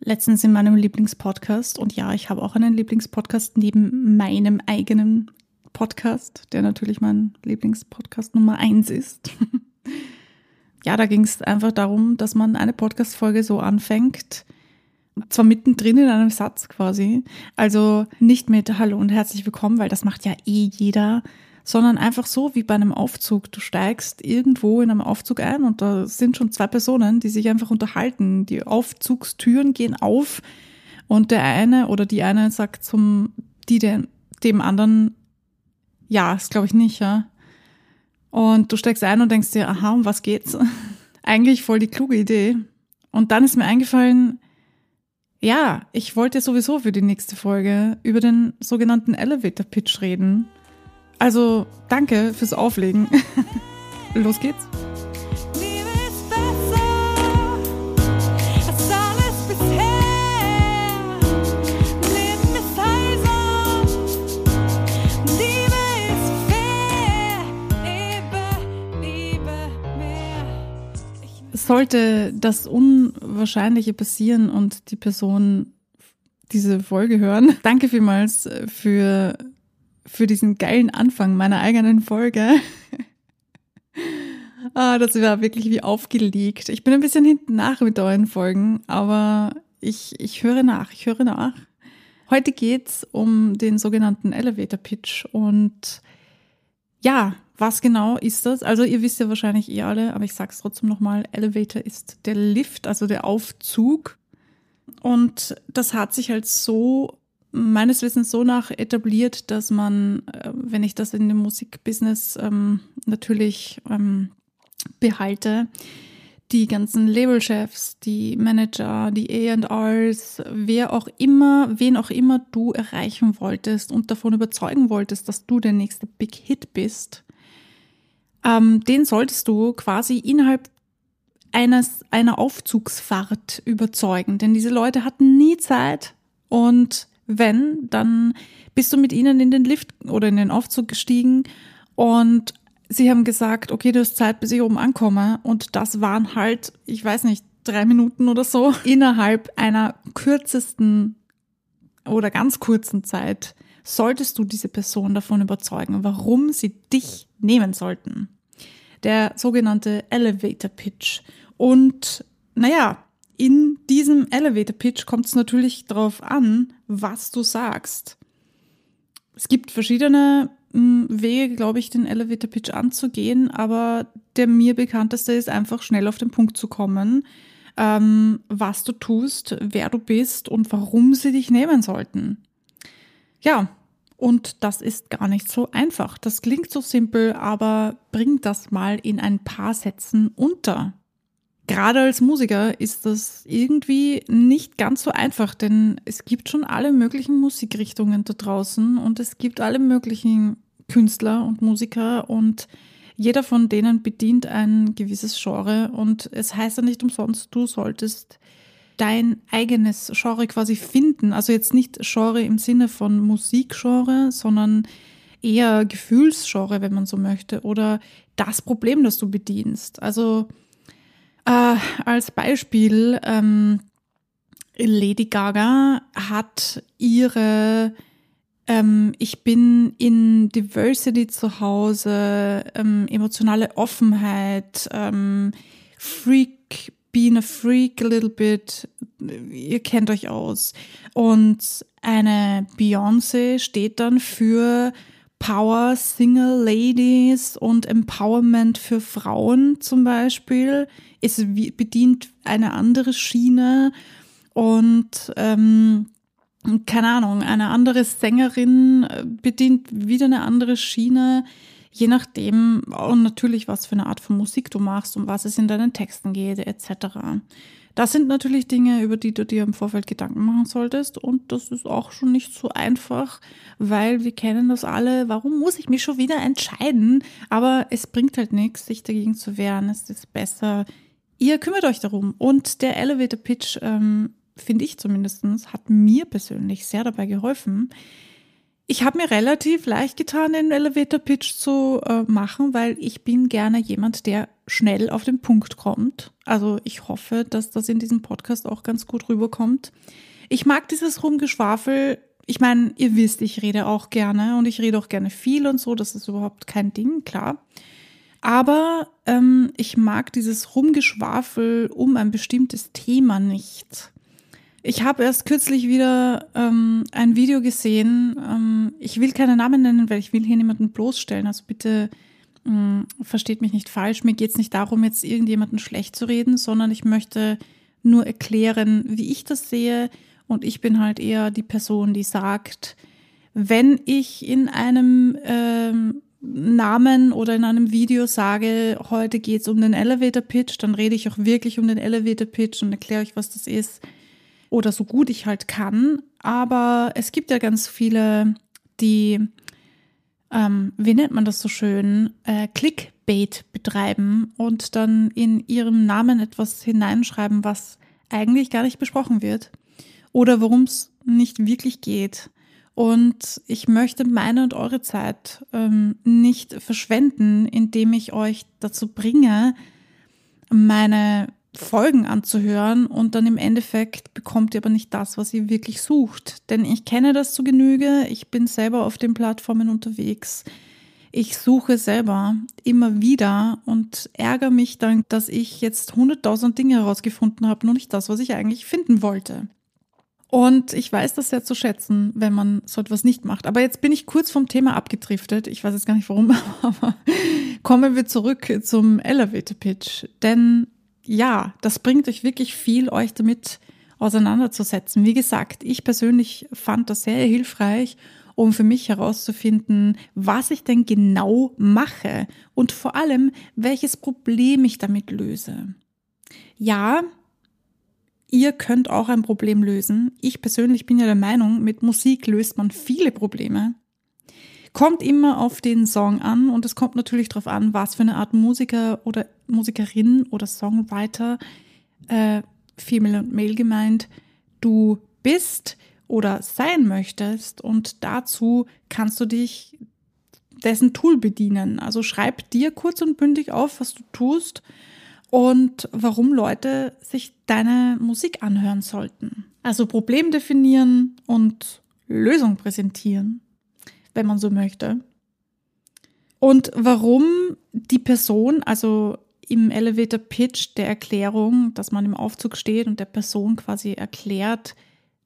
letztens in meinem Lieblingspodcast. Und ja, ich habe auch einen Lieblingspodcast neben meinem eigenen Podcast, der natürlich mein Lieblingspodcast Nummer eins ist. ja, da ging es einfach darum, dass man eine Podcast-Folge so anfängt, zwar mittendrin in einem Satz quasi, also nicht mit Hallo und herzlich willkommen, weil das macht ja eh jeder, sondern einfach so wie bei einem Aufzug. Du steigst irgendwo in einem Aufzug ein und da sind schon zwei Personen, die sich einfach unterhalten. Die Aufzugstüren gehen auf und der eine oder die eine sagt zum, die dem, dem anderen, ja, das glaube ich nicht, ja. Und du steigst ein und denkst dir, aha, um was geht's? Eigentlich voll die kluge Idee. Und dann ist mir eingefallen, ja, ich wollte sowieso für die nächste Folge über den sogenannten Elevator Pitch reden. Also danke fürs Auflegen. Los geht's. Sollte das Unwahrscheinliche passieren und die Person diese Folge hören, danke vielmals für für diesen geilen Anfang meiner eigenen Folge. ah, das war wirklich wie aufgelegt. Ich bin ein bisschen hinten nach mit euren Folgen, aber ich, ich höre nach, ich höre nach. Heute geht's um den sogenannten Elevator Pitch und ja, was genau ist das? Also ihr wisst ja wahrscheinlich eh alle, aber ich sag's trotzdem nochmal, Elevator ist der Lift, also der Aufzug. Und das hat sich halt so meines Wissens so nach etabliert, dass man, äh, wenn ich das in dem Musikbusiness ähm, natürlich ähm, behalte, die ganzen Labelchefs, die Manager, die A&Rs, wer auch immer, wen auch immer du erreichen wolltest und davon überzeugen wolltest, dass du der nächste Big Hit bist, ähm, den solltest du quasi innerhalb eines, einer Aufzugsfahrt überzeugen. Denn diese Leute hatten nie Zeit und wenn, dann bist du mit ihnen in den Lift oder in den Aufzug gestiegen und sie haben gesagt, okay, du hast Zeit, bis ich oben ankomme. Und das waren halt, ich weiß nicht, drei Minuten oder so innerhalb einer kürzesten oder ganz kurzen Zeit solltest du diese Person davon überzeugen, warum sie dich nehmen sollten. Der sogenannte Elevator Pitch. Und naja, in diesem Elevator Pitch kommt es natürlich darauf an, was du sagst. Es gibt verschiedene hm, Wege, glaube ich, den Elevator Pitch anzugehen, aber der mir bekannteste ist einfach schnell auf den Punkt zu kommen, ähm, was du tust, wer du bist und warum sie dich nehmen sollten. Ja, und das ist gar nicht so einfach. Das klingt so simpel, aber bring das mal in ein paar Sätzen unter. Gerade als Musiker ist das irgendwie nicht ganz so einfach, denn es gibt schon alle möglichen Musikrichtungen da draußen und es gibt alle möglichen Künstler und Musiker und jeder von denen bedient ein gewisses Genre und es heißt ja nicht umsonst, du solltest dein eigenes Genre quasi finden. Also jetzt nicht Genre im Sinne von Musikgenre, sondern eher Gefühlsgenre, wenn man so möchte, oder das Problem, das du bedienst. Also äh, als Beispiel, ähm, Lady Gaga hat ihre ähm, Ich bin in Diversity zu Hause, ähm, emotionale Offenheit, ähm, Freak, being a freak a little bit, ihr kennt euch aus. Und eine Beyoncé steht dann für Power Single Ladies und Empowerment für Frauen zum Beispiel. Es bedient eine andere Schiene und ähm, keine Ahnung, eine andere Sängerin äh, bedient wieder eine andere Schiene, je nachdem und natürlich, was für eine Art von Musik du machst, um was es in deinen Texten geht, etc. Das sind natürlich Dinge, über die du dir im Vorfeld Gedanken machen solltest. Und das ist auch schon nicht so einfach, weil wir kennen das alle. Warum muss ich mich schon wieder entscheiden? Aber es bringt halt nichts, sich dagegen zu wehren. Es ist besser. Ihr kümmert euch darum. Und der Elevator Pitch, ähm, finde ich zumindest, hat mir persönlich sehr dabei geholfen. Ich habe mir relativ leicht getan, den Elevator Pitch zu äh, machen, weil ich bin gerne jemand, der schnell auf den Punkt kommt. Also ich hoffe, dass das in diesem Podcast auch ganz gut rüberkommt. Ich mag dieses Rumgeschwafel. Ich meine, ihr wisst, ich rede auch gerne und ich rede auch gerne viel und so. Das ist überhaupt kein Ding, klar. Aber ähm, ich mag dieses Rumgeschwafel um ein bestimmtes Thema nicht. Ich habe erst kürzlich wieder ähm, ein Video gesehen. Ähm, ich will keine Namen nennen, weil ich will hier niemanden bloßstellen. Also bitte ähm, versteht mich nicht falsch. Mir geht es nicht darum, jetzt irgendjemanden schlecht zu reden, sondern ich möchte nur erklären, wie ich das sehe. Und ich bin halt eher die Person, die sagt, wenn ich in einem ähm, Namen oder in einem Video sage, heute geht es um den Elevator Pitch, dann rede ich auch wirklich um den Elevator Pitch und erkläre euch, was das ist oder so gut ich halt kann. Aber es gibt ja ganz viele, die, ähm, wie nennt man das so schön, äh, Clickbait betreiben und dann in ihrem Namen etwas hineinschreiben, was eigentlich gar nicht besprochen wird oder worum es nicht wirklich geht. Und ich möchte meine und eure Zeit ähm, nicht verschwenden, indem ich euch dazu bringe, meine Folgen anzuhören und dann im Endeffekt bekommt ihr aber nicht das, was ihr wirklich sucht. Denn ich kenne das zu Genüge, ich bin selber auf den Plattformen unterwegs. Ich suche selber immer wieder und ärgere mich dann, dass ich jetzt hunderttausend Dinge herausgefunden habe, nur nicht das, was ich eigentlich finden wollte. Und ich weiß das sehr zu schätzen, wenn man so etwas nicht macht. Aber jetzt bin ich kurz vom Thema abgedriftet. Ich weiß jetzt gar nicht warum, aber kommen wir zurück zum Elevator Pitch. Denn ja, das bringt euch wirklich viel, euch damit auseinanderzusetzen. Wie gesagt, ich persönlich fand das sehr hilfreich, um für mich herauszufinden, was ich denn genau mache und vor allem, welches Problem ich damit löse. Ja, ihr könnt auch ein Problem lösen. Ich persönlich bin ja der Meinung, mit Musik löst man viele Probleme. Kommt immer auf den Song an und es kommt natürlich darauf an, was für eine Art Musiker oder Musikerin oder Songwriter, äh, Female und Male gemeint, du bist oder sein möchtest und dazu kannst du dich dessen Tool bedienen. Also schreib dir kurz und bündig auf, was du tust und warum Leute sich deine Musik anhören sollten. Also Problem definieren und Lösung präsentieren wenn man so möchte. Und warum die Person, also im Elevator Pitch der Erklärung, dass man im Aufzug steht und der Person quasi erklärt,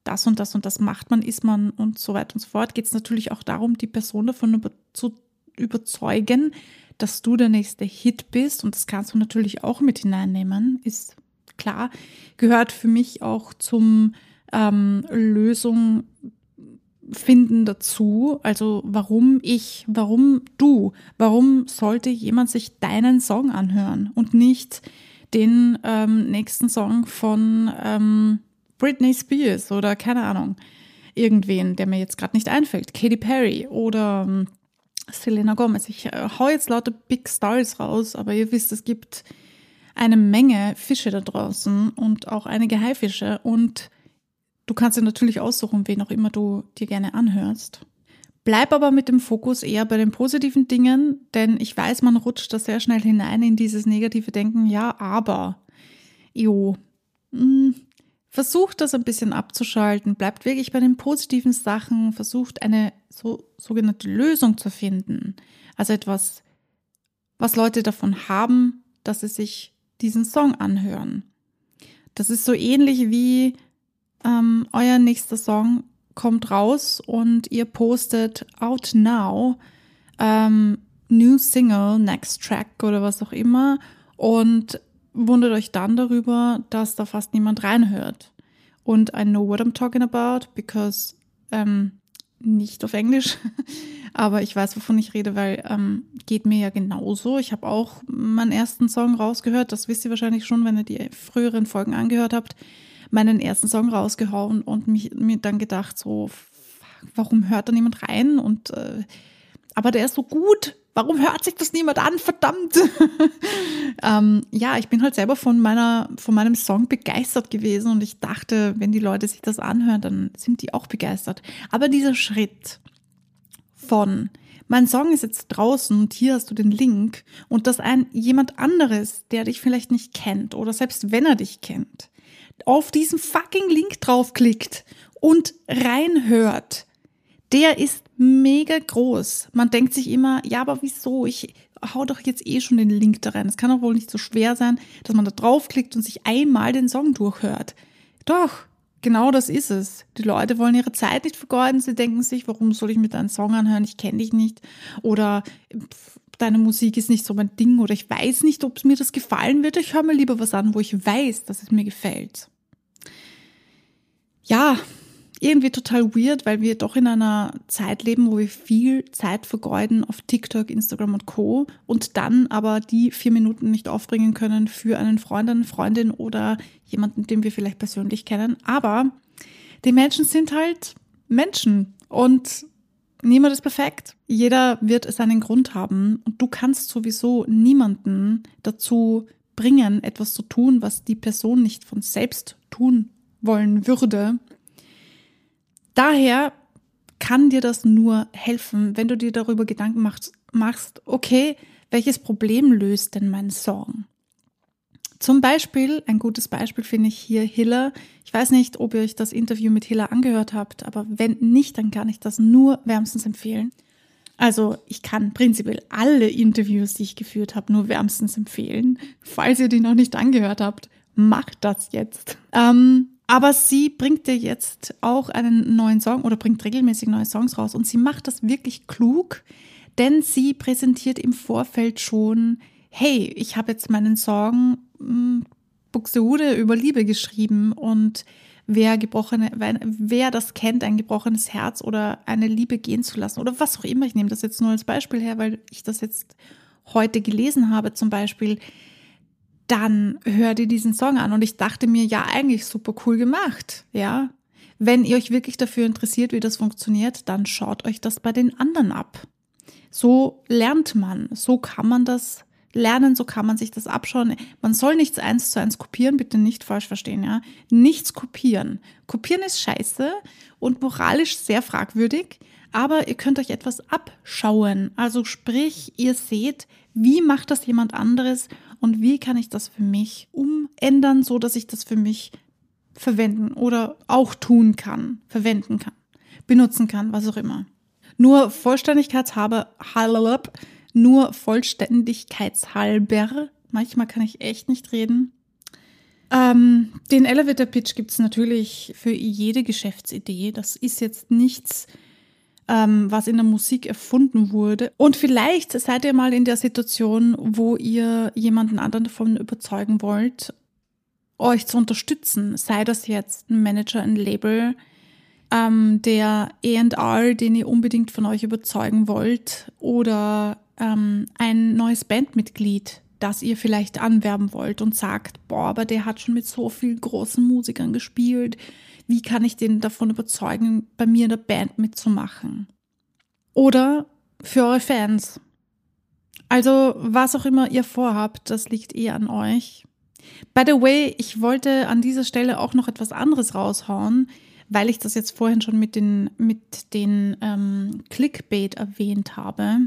das und das und das macht man, ist man und so weiter und so fort, geht es natürlich auch darum, die Person davon über, zu überzeugen, dass du der nächste Hit bist. Und das kannst du natürlich auch mit hineinnehmen, ist klar. Gehört für mich auch zum ähm, Lösung finden dazu. Also warum ich, warum du, warum sollte jemand sich deinen Song anhören und nicht den ähm, nächsten Song von ähm, Britney Spears oder keine Ahnung, irgendwen, der mir jetzt gerade nicht einfällt, Katy Perry oder ähm, Selena Gomez. Ich äh, hau jetzt lauter Big Stars raus, aber ihr wisst, es gibt eine Menge Fische da draußen und auch einige Haifische und Du kannst dir natürlich aussuchen, wen auch immer du dir gerne anhörst. Bleib aber mit dem Fokus eher bei den positiven Dingen, denn ich weiß, man rutscht da sehr schnell hinein in dieses negative Denken. Ja, aber, jo, hm, versucht das ein bisschen abzuschalten, bleibt wirklich bei den positiven Sachen, versucht eine so, sogenannte Lösung zu finden. Also etwas, was Leute davon haben, dass sie sich diesen Song anhören. Das ist so ähnlich wie, ähm, euer nächster Song kommt raus und ihr postet out now, ähm, new single, next track oder was auch immer und wundert euch dann darüber, dass da fast niemand reinhört. Und I know what I'm talking about, because ähm, nicht auf Englisch, aber ich weiß, wovon ich rede, weil ähm, geht mir ja genauso. Ich habe auch meinen ersten Song rausgehört, das wisst ihr wahrscheinlich schon, wenn ihr die früheren Folgen angehört habt meinen ersten Song rausgehauen und mich, mir dann gedacht, so, warum hört da niemand rein? Und äh, aber der ist so gut. Warum hört sich das niemand an? Verdammt! ähm, ja, ich bin halt selber von meiner, von meinem Song begeistert gewesen und ich dachte, wenn die Leute sich das anhören, dann sind die auch begeistert. Aber dieser Schritt von mein Song ist jetzt draußen und hier hast du den Link und dass ein jemand anderes, der dich vielleicht nicht kennt oder selbst wenn er dich kennt, auf diesen fucking Link draufklickt und reinhört, der ist mega groß. Man denkt sich immer, ja, aber wieso? Ich hau doch jetzt eh schon den Link da rein. Es kann doch wohl nicht so schwer sein, dass man da draufklickt und sich einmal den Song durchhört. Doch, genau das ist es. Die Leute wollen ihre Zeit nicht vergeuden. Sie denken sich, warum soll ich mir deinen Song anhören? Ich kenne dich nicht. Oder deine Musik ist nicht so mein Ding. Oder ich weiß nicht, ob mir das gefallen wird. Ich höre mir lieber was an, wo ich weiß, dass es mir gefällt. Ja, irgendwie total weird, weil wir doch in einer Zeit leben, wo wir viel Zeit vergeuden auf TikTok, Instagram und Co. und dann aber die vier Minuten nicht aufbringen können für einen Freund, eine Freundin oder jemanden, den wir vielleicht persönlich kennen. Aber die Menschen sind halt Menschen und niemand ist perfekt. Jeder wird seinen Grund haben und du kannst sowieso niemanden dazu bringen, etwas zu tun, was die Person nicht von selbst tun wollen würde. Daher kann dir das nur helfen, wenn du dir darüber Gedanken machst, machst, okay, welches Problem löst denn mein Song? Zum Beispiel, ein gutes Beispiel finde ich hier Hiller. Ich weiß nicht, ob ihr euch das Interview mit Hiller angehört habt, aber wenn nicht, dann kann ich das nur wärmstens empfehlen. Also ich kann prinzipiell alle Interviews, die ich geführt habe, nur wärmstens empfehlen. Falls ihr die noch nicht angehört habt, macht das jetzt. Ähm, aber sie bringt dir jetzt auch einen neuen Song oder bringt regelmäßig neue Songs raus und sie macht das wirklich klug, denn sie präsentiert im Vorfeld schon, hey, ich habe jetzt meinen Song Buxtehude über Liebe geschrieben und wer gebrochene, wer das kennt, ein gebrochenes Herz oder eine Liebe gehen zu lassen oder was auch immer. Ich nehme das jetzt nur als Beispiel her, weil ich das jetzt heute gelesen habe, zum Beispiel dann hör dir diesen Song an. Und ich dachte mir, ja, eigentlich super cool gemacht, ja. Wenn ihr euch wirklich dafür interessiert, wie das funktioniert, dann schaut euch das bei den anderen ab. So lernt man, so kann man das lernen, so kann man sich das abschauen. Man soll nichts eins zu eins kopieren, bitte nicht falsch verstehen, ja. Nichts kopieren. Kopieren ist scheiße und moralisch sehr fragwürdig, aber ihr könnt euch etwas abschauen. Also sprich, ihr seht, wie macht das jemand anderes und wie kann ich das für mich umändern, so dass ich das für mich verwenden oder auch tun kann, verwenden kann, benutzen kann, was auch immer. Nur Vollständigkeitshalber, nur Vollständigkeitshalber, manchmal kann ich echt nicht reden. Ähm, den Elevator Pitch gibt es natürlich für jede Geschäftsidee. Das ist jetzt nichts ähm, was in der Musik erfunden wurde. Und vielleicht seid ihr mal in der Situation, wo ihr jemanden anderen davon überzeugen wollt, euch zu unterstützen. Sei das jetzt ein Manager, ein Label, ähm, der ER, den ihr unbedingt von euch überzeugen wollt, oder ähm, ein neues Bandmitglied, das ihr vielleicht anwerben wollt und sagt, boah, aber der hat schon mit so vielen großen Musikern gespielt wie kann ich den davon überzeugen, bei mir in der Band mitzumachen? Oder für eure Fans. Also was auch immer ihr vorhabt, das liegt eh an euch. By the way, ich wollte an dieser Stelle auch noch etwas anderes raushauen, weil ich das jetzt vorhin schon mit den, mit den ähm, Clickbait erwähnt habe.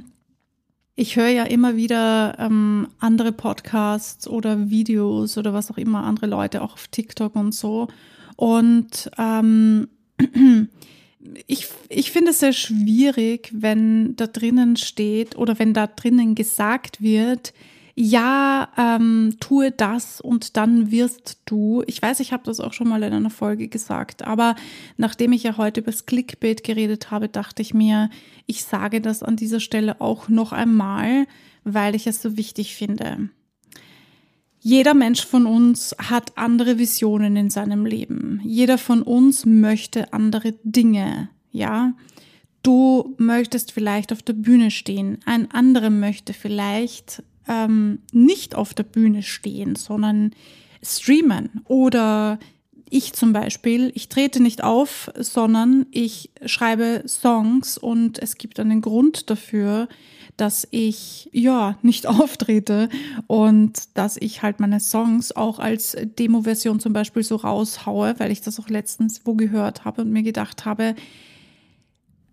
Ich höre ja immer wieder ähm, andere Podcasts oder Videos oder was auch immer, andere Leute auch auf TikTok und so. Und ähm, ich, ich finde es sehr schwierig, wenn da drinnen steht oder wenn da drinnen gesagt wird, ja, ähm, tue das und dann wirst du. Ich weiß, ich habe das auch schon mal in einer Folge gesagt, aber nachdem ich ja heute über das Clickbait geredet habe, dachte ich mir, ich sage das an dieser Stelle auch noch einmal, weil ich es so wichtig finde. Jeder Mensch von uns hat andere Visionen in seinem Leben. Jeder von uns möchte andere Dinge, ja. Du möchtest vielleicht auf der Bühne stehen, ein anderer möchte vielleicht ähm, nicht auf der Bühne stehen, sondern streamen. Oder ich zum Beispiel, ich trete nicht auf, sondern ich schreibe Songs und es gibt einen Grund dafür, dass ich ja nicht auftrete und dass ich halt meine Songs auch als Demo-Version zum Beispiel so raushaue, weil ich das auch letztens wo gehört habe und mir gedacht habe,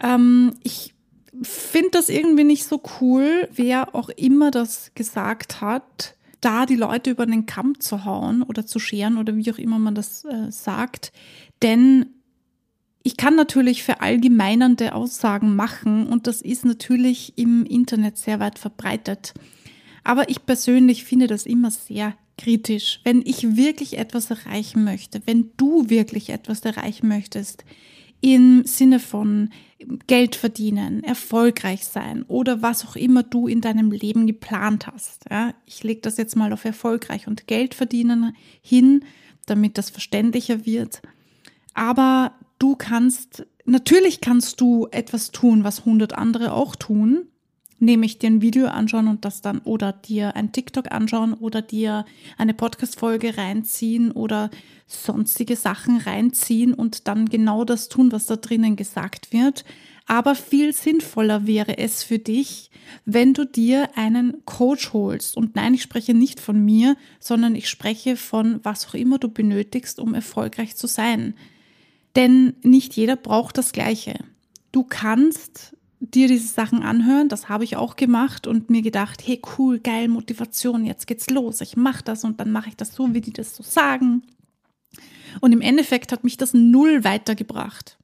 ähm, ich finde das irgendwie nicht so cool, wer auch immer das gesagt hat, da die Leute über den Kamm zu hauen oder zu scheren oder wie auch immer man das äh, sagt. Denn ich kann natürlich verallgemeinernde Aussagen machen und das ist natürlich im Internet sehr weit verbreitet. Aber ich persönlich finde das immer sehr kritisch. Wenn ich wirklich etwas erreichen möchte, wenn du wirklich etwas erreichen möchtest, im Sinne von Geld verdienen, erfolgreich sein oder was auch immer du in deinem Leben geplant hast. Ja, ich lege das jetzt mal auf erfolgreich und Geld verdienen hin, damit das verständlicher wird. Aber du kannst, natürlich kannst du etwas tun, was hundert andere auch tun, nämlich dir ein Video anschauen und das dann oder dir ein TikTok anschauen oder dir eine Podcast-Folge reinziehen oder sonstige Sachen reinziehen und dann genau das tun, was da drinnen gesagt wird. Aber viel sinnvoller wäre es für dich, wenn du dir einen Coach holst. Und nein, ich spreche nicht von mir, sondern ich spreche von was auch immer du benötigst, um erfolgreich zu sein. Denn nicht jeder braucht das Gleiche. Du kannst dir diese Sachen anhören, das habe ich auch gemacht und mir gedacht, hey cool, geil, Motivation, jetzt geht's los, ich mache das und dann mache ich das so, wie die das so sagen. Und im Endeffekt hat mich das null weitergebracht.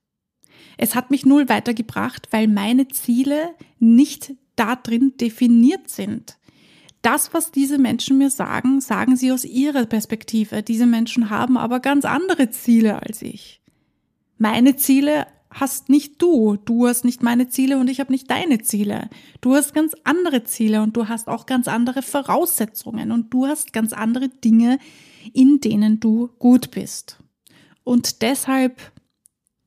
Es hat mich null weitergebracht, weil meine Ziele nicht da drin definiert sind. Das, was diese Menschen mir sagen, sagen sie aus ihrer Perspektive. Diese Menschen haben aber ganz andere Ziele als ich. Meine Ziele hast nicht du. Du hast nicht meine Ziele und ich habe nicht deine Ziele. Du hast ganz andere Ziele und du hast auch ganz andere Voraussetzungen und du hast ganz andere Dinge, in denen du gut bist. Und deshalb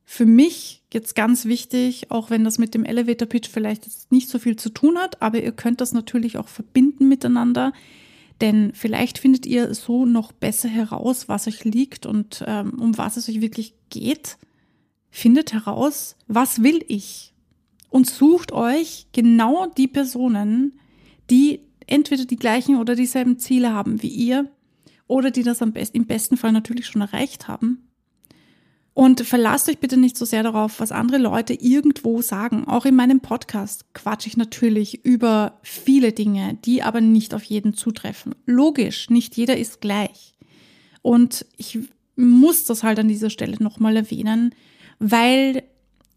für mich jetzt ganz wichtig, auch wenn das mit dem Elevator Pitch vielleicht jetzt nicht so viel zu tun hat, aber ihr könnt das natürlich auch verbinden miteinander. Denn vielleicht findet ihr so noch besser heraus, was euch liegt und ähm, um was es euch wirklich geht findet heraus, was will ich? Und sucht euch genau die Personen, die entweder die gleichen oder dieselben Ziele haben wie ihr oder die das am besten, im besten Fall natürlich schon erreicht haben. Und verlasst euch bitte nicht so sehr darauf, was andere Leute irgendwo sagen. Auch in meinem Podcast quatsche ich natürlich über viele Dinge, die aber nicht auf jeden zutreffen. Logisch, nicht jeder ist gleich. Und ich muss das halt an dieser Stelle nochmal erwähnen weil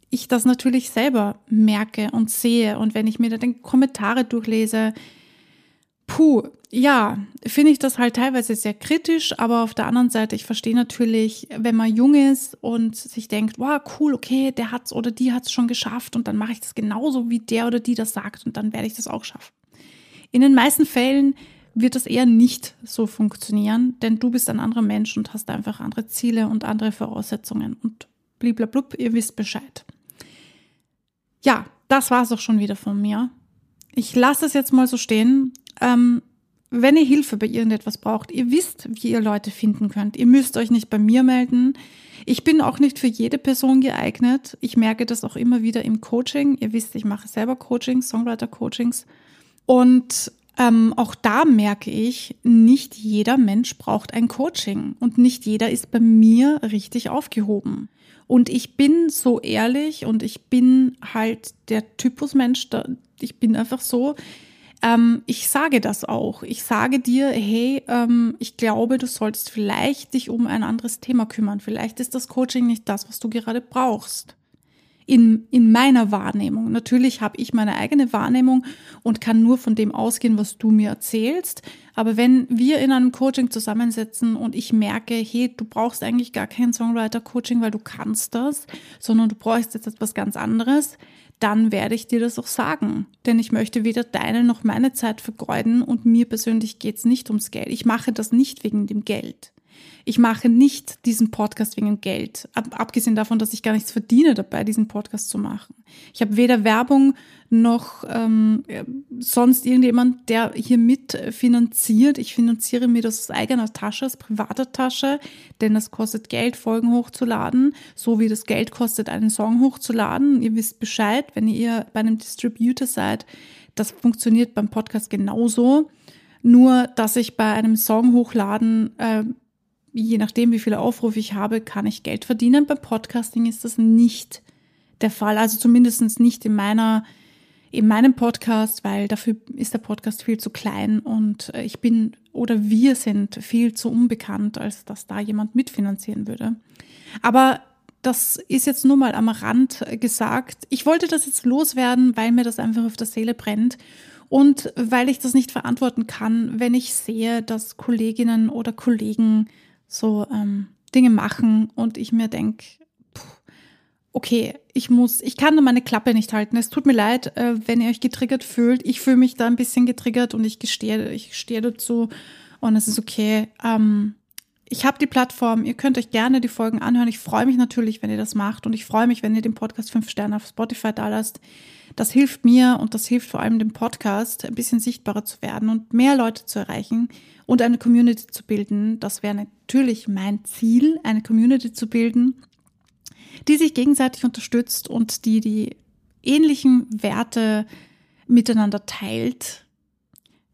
ich das natürlich selber merke und sehe. Und wenn ich mir da die Kommentare durchlese, puh, ja, finde ich das halt teilweise sehr kritisch, aber auf der anderen Seite, ich verstehe natürlich, wenn man jung ist und sich denkt, wow, cool, okay, der hat's oder die hat's schon geschafft und dann mache ich das genauso, wie der oder die das sagt und dann werde ich das auch schaffen. In den meisten Fällen wird das eher nicht so funktionieren, denn du bist ein anderer Mensch und hast einfach andere Ziele und andere Voraussetzungen und bliblablub, ihr wisst Bescheid. Ja, das war es auch schon wieder von mir. Ich lasse es jetzt mal so stehen. Ähm, wenn ihr Hilfe bei irgendetwas braucht, ihr wisst, wie ihr Leute finden könnt. Ihr müsst euch nicht bei mir melden. Ich bin auch nicht für jede Person geeignet. Ich merke das auch immer wieder im Coaching. Ihr wisst, ich mache selber Coachings, Songwriter-Coachings. Und ähm, auch da merke ich, nicht jeder Mensch braucht ein Coaching und nicht jeder ist bei mir richtig aufgehoben. Und ich bin so ehrlich und ich bin halt der Typus Mensch, da, ich bin einfach so, ähm, ich sage das auch. Ich sage dir, hey, ähm, ich glaube, du sollst vielleicht dich um ein anderes Thema kümmern. Vielleicht ist das Coaching nicht das, was du gerade brauchst in, in meiner Wahrnehmung. Natürlich habe ich meine eigene Wahrnehmung und kann nur von dem ausgehen, was du mir erzählst. Aber wenn wir in einem Coaching zusammensetzen und ich merke, hey, du brauchst eigentlich gar kein Songwriter-Coaching, weil du kannst das, sondern du brauchst jetzt etwas ganz anderes, dann werde ich dir das auch sagen. Denn ich möchte weder deine noch meine Zeit vergeuden und mir persönlich geht es nicht ums Geld. Ich mache das nicht wegen dem Geld. Ich mache nicht diesen Podcast wegen Geld, ab, abgesehen davon, dass ich gar nichts verdiene dabei, diesen Podcast zu machen. Ich habe weder Werbung noch ähm, sonst irgendjemand, der hier mitfinanziert. Ich finanziere mir das aus eigener Tasche, aus privater Tasche, denn das kostet Geld, Folgen hochzuladen, so wie das Geld kostet, einen Song hochzuladen. Ihr wisst Bescheid, wenn ihr bei einem Distributor seid, das funktioniert beim Podcast genauso. Nur, dass ich bei einem Song hochladen äh, je nachdem, wie viele Aufrufe ich habe, kann ich Geld verdienen. Beim Podcasting ist das nicht der Fall. Also zumindest nicht in meiner in meinem Podcast, weil dafür ist der Podcast viel zu klein und äh, ich bin oder wir sind viel zu unbekannt, als dass da jemand mitfinanzieren würde. Aber das ist jetzt nur mal am Rand gesagt. Ich wollte das jetzt loswerden, weil mir das einfach auf der Seele brennt und weil ich das nicht verantworten kann, wenn ich sehe, dass Kolleginnen oder Kollegen so ähm, Dinge machen und ich mir denke, okay, ich muss, ich kann da meine Klappe nicht halten. Es tut mir leid, äh, wenn ihr euch getriggert fühlt. Ich fühle mich da ein bisschen getriggert und ich gestehe, ich stehe dazu und es ist okay. Ähm, ich habe die Plattform, ihr könnt euch gerne die Folgen anhören. Ich freue mich natürlich, wenn ihr das macht und ich freue mich, wenn ihr den Podcast fünf Sterne auf Spotify da lasst. Das hilft mir und das hilft vor allem dem Podcast, ein bisschen sichtbarer zu werden und mehr Leute zu erreichen und eine Community zu bilden. Das wäre natürlich mein Ziel, eine Community zu bilden, die sich gegenseitig unterstützt und die die ähnlichen Werte miteinander teilt.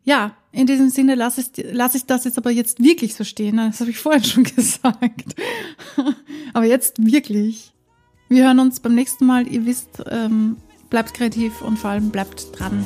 Ja, in diesem Sinne lasse ich, lasse ich das jetzt aber jetzt wirklich so stehen. Das habe ich vorhin schon gesagt. aber jetzt wirklich. Wir hören uns beim nächsten Mal. Ihr wisst, ähm, bleibt kreativ und vor allem bleibt dran.